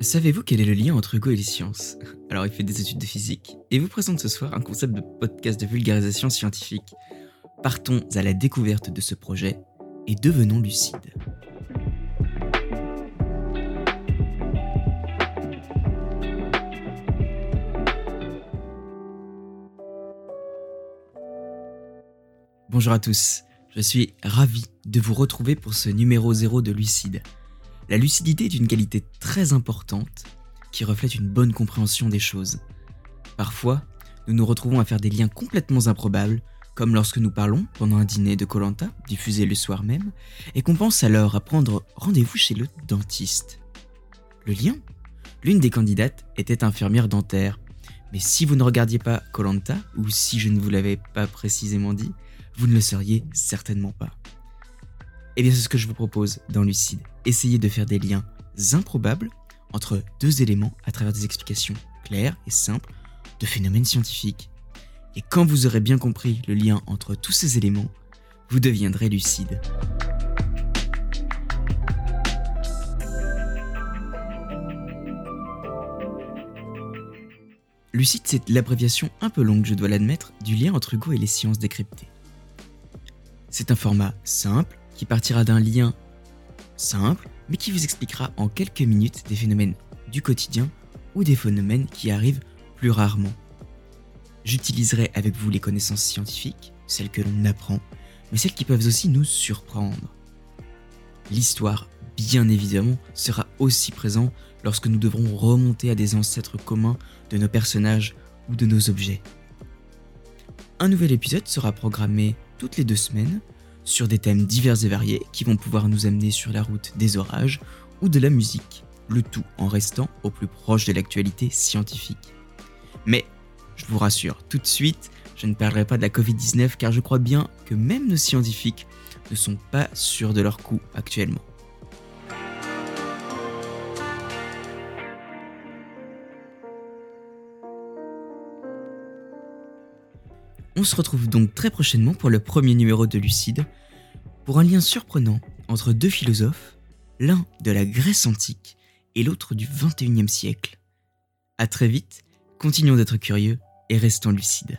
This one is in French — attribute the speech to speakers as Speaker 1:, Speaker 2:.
Speaker 1: Savez-vous quel est le lien entre Hugo et les sciences? Alors il fait des études de physique et vous présente ce soir un concept de podcast de vulgarisation scientifique. Partons à la découverte de ce projet et devenons lucides. Bonjour à tous, je suis ravi de vous retrouver pour ce numéro 0 de Lucide. La lucidité est une qualité très importante qui reflète une bonne compréhension des choses. Parfois, nous nous retrouvons à faire des liens complètement improbables, comme lorsque nous parlons pendant un dîner de Colanta, diffusé le soir même, et qu'on pense alors à prendre rendez-vous chez le dentiste. Le lien? L'une des candidates était infirmière dentaire, mais si vous ne regardiez pas Colanta, ou si je ne vous l'avais pas précisément dit, vous ne le seriez certainement pas. Eh bien, c'est ce que je vous propose dans Lucide. Essayez de faire des liens improbables entre deux éléments à travers des explications claires et simples de phénomènes scientifiques. Et quand vous aurez bien compris le lien entre tous ces éléments, vous deviendrez lucide. Lucide, c'est l'abréviation un peu longue, je dois l'admettre, du lien entre Hugo et les sciences décryptées. C'est un format simple qui partira d'un lien simple, mais qui vous expliquera en quelques minutes des phénomènes du quotidien ou des phénomènes qui arrivent plus rarement. J'utiliserai avec vous les connaissances scientifiques, celles que l'on apprend, mais celles qui peuvent aussi nous surprendre. L'histoire, bien évidemment, sera aussi présente lorsque nous devrons remonter à des ancêtres communs de nos personnages ou de nos objets. Un nouvel épisode sera programmé toutes les deux semaines sur des thèmes divers et variés qui vont pouvoir nous amener sur la route des orages ou de la musique, le tout en restant au plus proche de l'actualité scientifique. Mais, je vous rassure, tout de suite, je ne parlerai pas de la Covid-19 car je crois bien que même nos scientifiques ne sont pas sûrs de leur coup actuellement. On se retrouve donc très prochainement pour le premier numéro de Lucide, pour un lien surprenant entre deux philosophes, l'un de la Grèce antique et l'autre du 21e siècle. A très vite, continuons d'être curieux et restons lucides.